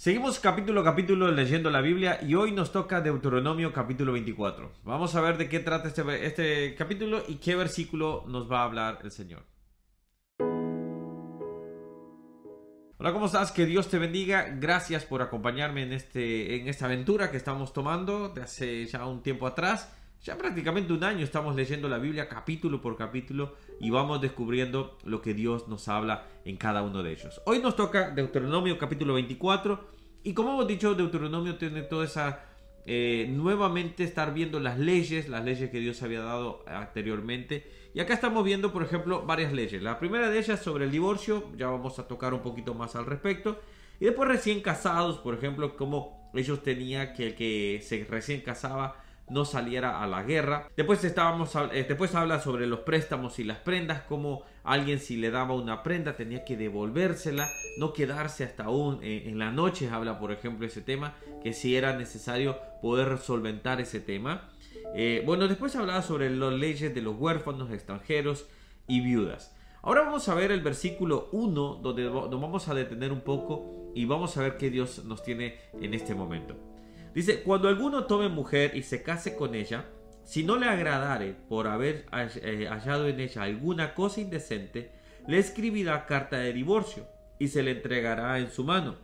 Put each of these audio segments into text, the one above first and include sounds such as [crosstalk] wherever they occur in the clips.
Seguimos capítulo a capítulo leyendo la Biblia y hoy nos toca Deuteronomio capítulo 24. Vamos a ver de qué trata este, este capítulo y qué versículo nos va a hablar el Señor. Hola, ¿cómo estás? Que Dios te bendiga. Gracias por acompañarme en, este, en esta aventura que estamos tomando de hace ya un tiempo atrás. Ya prácticamente un año estamos leyendo la Biblia capítulo por capítulo y vamos descubriendo lo que Dios nos habla en cada uno de ellos. Hoy nos toca Deuteronomio capítulo 24 y como hemos dicho, Deuteronomio tiene toda esa... Eh, nuevamente estar viendo las leyes, las leyes que Dios había dado anteriormente. Y acá estamos viendo, por ejemplo, varias leyes. La primera de ellas sobre el divorcio, ya vamos a tocar un poquito más al respecto. Y después recién casados, por ejemplo, como ellos tenían que el que se recién casaba no saliera a la guerra. Después, estábamos, eh, después habla sobre los préstamos y las prendas, como alguien si le daba una prenda tenía que devolvérsela, no quedarse hasta aún eh, en la noche, habla por ejemplo ese tema, que si era necesario poder solventar ese tema. Eh, bueno, después hablaba sobre las leyes de los huérfanos, extranjeros y viudas. Ahora vamos a ver el versículo 1, donde nos vamos a detener un poco y vamos a ver qué Dios nos tiene en este momento. Dice, cuando alguno tome mujer y se case con ella, si no le agradare por haber eh, hallado en ella alguna cosa indecente, le escribirá carta de divorcio y se le entregará en su mano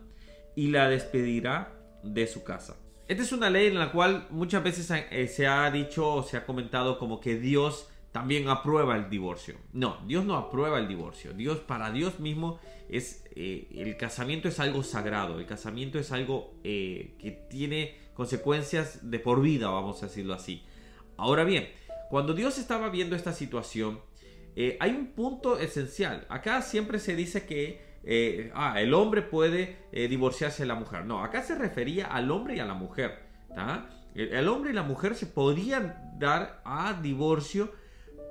y la despedirá de su casa. Esta es una ley en la cual muchas veces eh, se ha dicho o se ha comentado como que Dios también aprueba el divorcio. No, Dios no aprueba el divorcio. Dios, para Dios mismo, es eh, el casamiento es algo sagrado. El casamiento es algo eh, que tiene consecuencias de por vida, vamos a decirlo así. Ahora bien, cuando Dios estaba viendo esta situación, eh, hay un punto esencial. Acá siempre se dice que ah, el hombre puede divorciarse de la mujer. No, acá se refería al hombre y a la mujer. el hombre y la mujer se podían dar a divorcio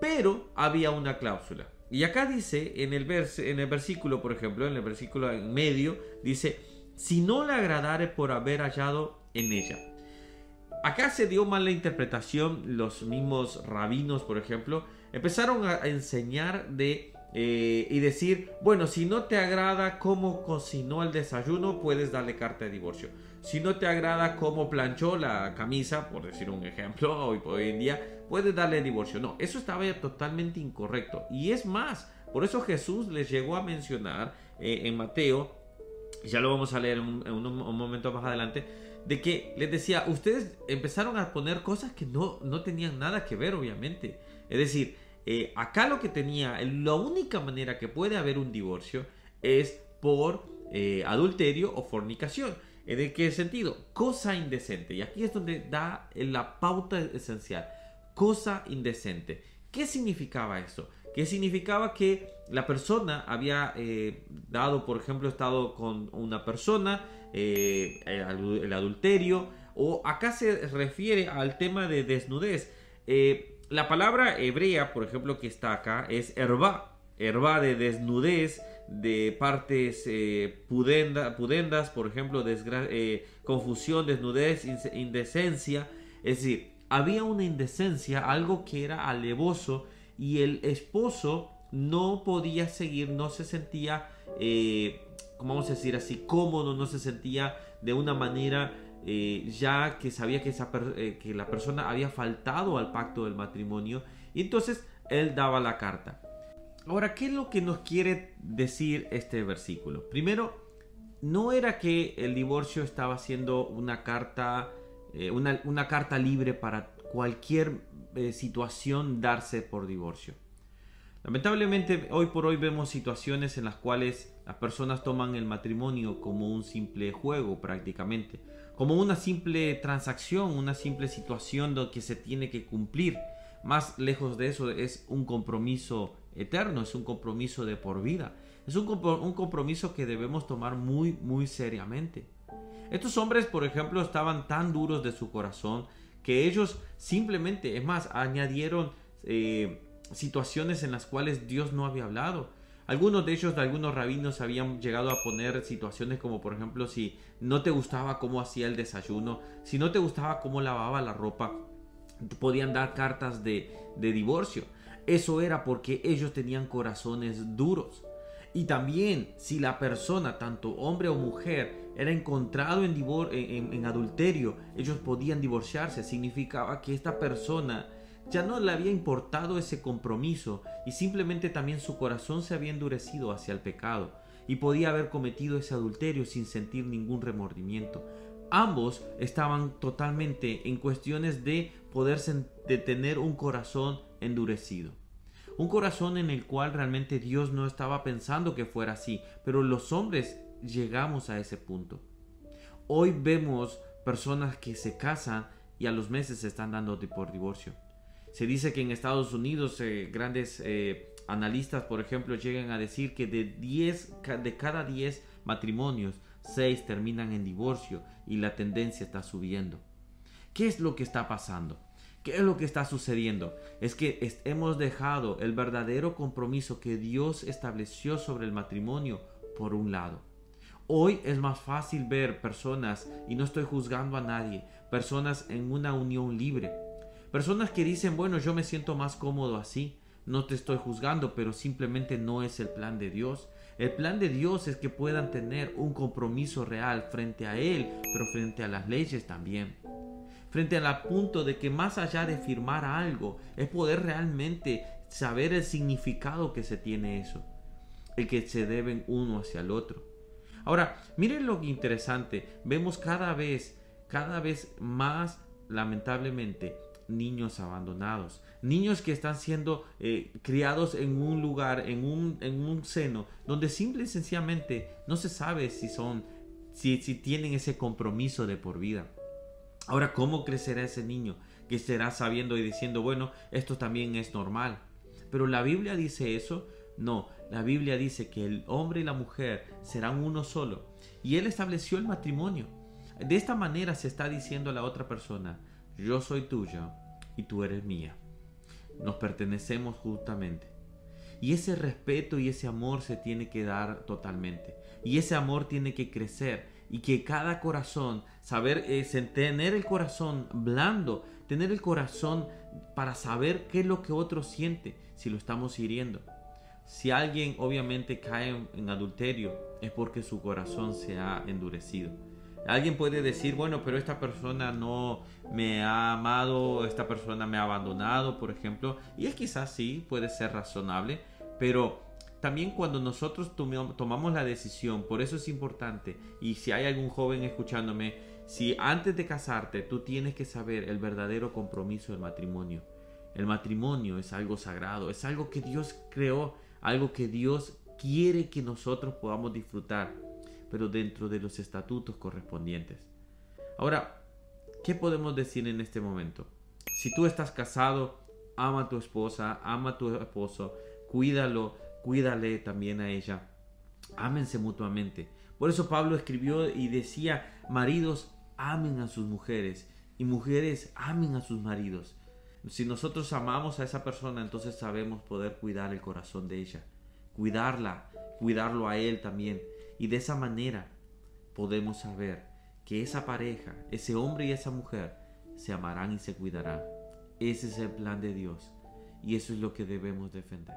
pero había una cláusula. Y acá dice, en el, versículo, por ejemplo, en el versículo en medio, dice, si no le agradare por haber hallado en ella. Acá se dio mal la interpretación, los mismos rabinos, por ejemplo, empezaron a enseñar de eh, y decir, bueno, si no te agrada cómo cocinó el desayuno, puedes darle carta de divorcio. Si no te agrada cómo planchó la camisa, por decir un ejemplo, [laughs] hoy, hoy en día, puedes darle divorcio. No, eso estaba totalmente incorrecto. Y es más, por eso Jesús les llegó a mencionar eh, en Mateo, ya lo vamos a leer en, un, momento más adelante, de que les decía, ustedes empezaron a poner cosas que no, no tenían nada que ver, obviamente. Es decir, eh, acá lo que tenía, la única manera que puede haber un divorcio es por eh, adulterio o fornicación. ¿En qué sentido? Cosa indecente. Y aquí es donde da la pauta esencial cosa indecente. ¿Qué significaba eso? ¿Qué significaba que la persona había eh, dado, por ejemplo, estado con una persona, eh, el, adulterio, o acá se refiere al tema de desnudez. Eh, la palabra hebrea, por ejemplo, que está acá, es herba, herba de desnudez, de partes pudendas, por ejemplo, confusión, desnudez, indecencia, es decir, había una indecencia, algo que era alevoso y el esposo no podía seguir, no se sentía, eh, ¿cómo vamos a decir así, cómodo, no se sentía de una manera eh, ya que sabía que, esa eh, que la persona había faltado al pacto del matrimonio y entonces él daba la carta. Ahora, ¿qué es lo que nos quiere decir este versículo? Primero, no era que el divorcio estaba siendo una carta eh, una, carta libre para cualquier situación darse por divorcio. Lamentablemente hoy por hoy vemos situaciones en las cuales las personas toman el matrimonio como un simple juego prácticamente, como una simple transacción, una simple situación que se tiene que cumplir. Más lejos de eso es un compromiso eterno, es un compromiso de por vida, es un, compromiso que debemos tomar muy muy seriamente. Estos hombres, por ejemplo, estaban tan duros de su corazón que ellos simplemente, es más, añadieron eh, situaciones en las cuales Dios no había hablado. Algunos de ellos, de algunos rabinos, habían llegado a poner situaciones como, por ejemplo, si no te gustaba cómo hacía el desayuno, si no te gustaba cómo lavaba la ropa, podían dar cartas de, divorcio. Eso era porque ellos tenían corazones duros. Y también si la persona, tanto hombre o mujer, era encontrado en, en, adulterio, ellos podían divorciarse. Significaba que esta persona ya no le había importado ese compromiso y simplemente también su corazón se había endurecido hacia el pecado y podía haber cometido ese adulterio sin sentir ningún remordimiento. Ambos estaban totalmente en cuestiones de poder de tener un corazón endurecido. Un corazón en el cual realmente Dios no estaba pensando que fuera así, pero los hombres llegamos a ese punto. Hoy vemos personas que se casan y a los meses se están dando por divorcio. Se dice que en Estados Unidos eh, grandes eh, analistas, por ejemplo, llegan a decir que de, 10, de cada 10 matrimonios, 6 terminan en divorcio y la tendencia está subiendo. ¿Qué es lo que está pasando? ¿Qué es lo que está sucediendo? Es que hemos dejado el verdadero compromiso que Dios estableció sobre el matrimonio por un lado. Hoy es más fácil ver personas, y no estoy juzgando a nadie, personas en una unión libre. Personas que dicen, bueno, yo me siento más cómodo así. No te estoy juzgando, pero simplemente no es el plan de Dios. El plan de Dios es que puedan tener un compromiso real frente a Él, pero frente a las leyes también frente al punto de que más allá de firmar algo, es poder realmente saber el significado que se tiene eso, el que se deben uno hacia el otro. Ahora, miren lo interesante, vemos cada vez, cada vez más, lamentablemente, niños abandonados, niños que están siendo eh, criados en un lugar, en un, en un seno, donde simple y sencillamente no se sabe si son, si, si tienen ese compromiso de por vida. Ahora, ¿cómo crecerá ese niño? Que será sabiendo y diciendo, bueno, esto también es normal. Pero la Biblia dice eso. No, la Biblia dice que el hombre y la mujer serán uno solo. Y Él estableció el matrimonio. De esta manera se está diciendo a la otra persona, yo soy tuya y tú eres mía. Nos pertenecemos justamente. Y ese respeto y ese amor se tiene que dar totalmente. Y ese amor tiene que crecer y que cada corazón, saber, es tener el corazón blando, tener el corazón para saber qué es lo que otro siente si lo estamos hiriendo. Si alguien obviamente cae en adulterio es porque su corazón se ha endurecido. Alguien puede decir, bueno, pero esta persona no me ha amado, esta persona me ha abandonado, por ejemplo, y es quizás sí, puede ser razonable, pero también cuando nosotros tomamos la decisión, por eso es importante, y si hay algún joven escuchándome, si antes de casarte tú tienes que saber el verdadero compromiso del matrimonio. El matrimonio es algo sagrado, es algo que Dios creó, algo que Dios quiere que nosotros podamos disfrutar, pero dentro de los estatutos correspondientes. Ahora, ¿qué podemos decir en este momento? Si tú estás casado, ama a tu esposa, ama a tu esposo, cuídalo, cuídale también a ella. Ámense mutuamente. Por eso Pablo escribió y decía, maridos, amen a sus mujeres y mujeres, amen a sus maridos. Si nosotros amamos a esa persona, entonces sabemos poder cuidar el corazón de ella, cuidarla, cuidarlo a él también. Y de esa manera podemos saber que esa pareja, ese hombre y esa mujer, se amarán y se cuidarán. Ese es el plan de Dios y eso es lo que debemos defender.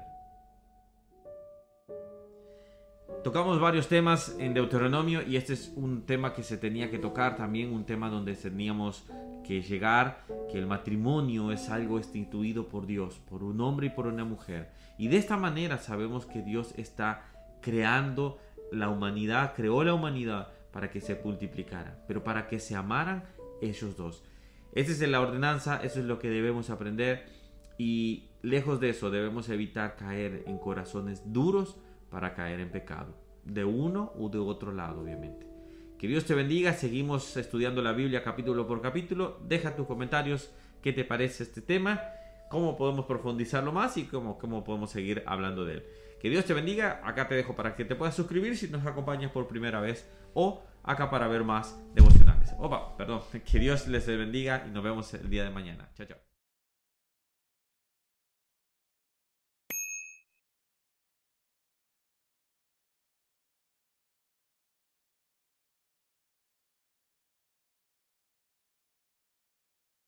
Tocamos varios temas en Deuteronomio y este es un tema que se tenía que tocar, también un tema donde teníamos que llegar, que el matrimonio es algo instituido por Dios, por un hombre y por una mujer. Y de esta manera sabemos que Dios está creando la humanidad, creó la humanidad para que se multiplicara, pero para que se amaran ellos dos. Esa es la ordenanza, eso es lo que debemos aprender y lejos de eso debemos evitar caer en corazones duros, para caer en pecado, de uno u de otro lado, obviamente. Que Dios te bendiga, seguimos estudiando la Biblia capítulo por capítulo, deja tus comentarios, qué te parece este tema, cómo podemos profundizarlo más y cómo, cómo podemos seguir hablando de él. Que Dios te bendiga, acá te dejo para que te puedas suscribir si nos acompañas por primera vez o acá para ver más devocionales. Opa, perdón, [laughs] que Dios les bendiga y nos vemos el día de mañana. Chao, chao.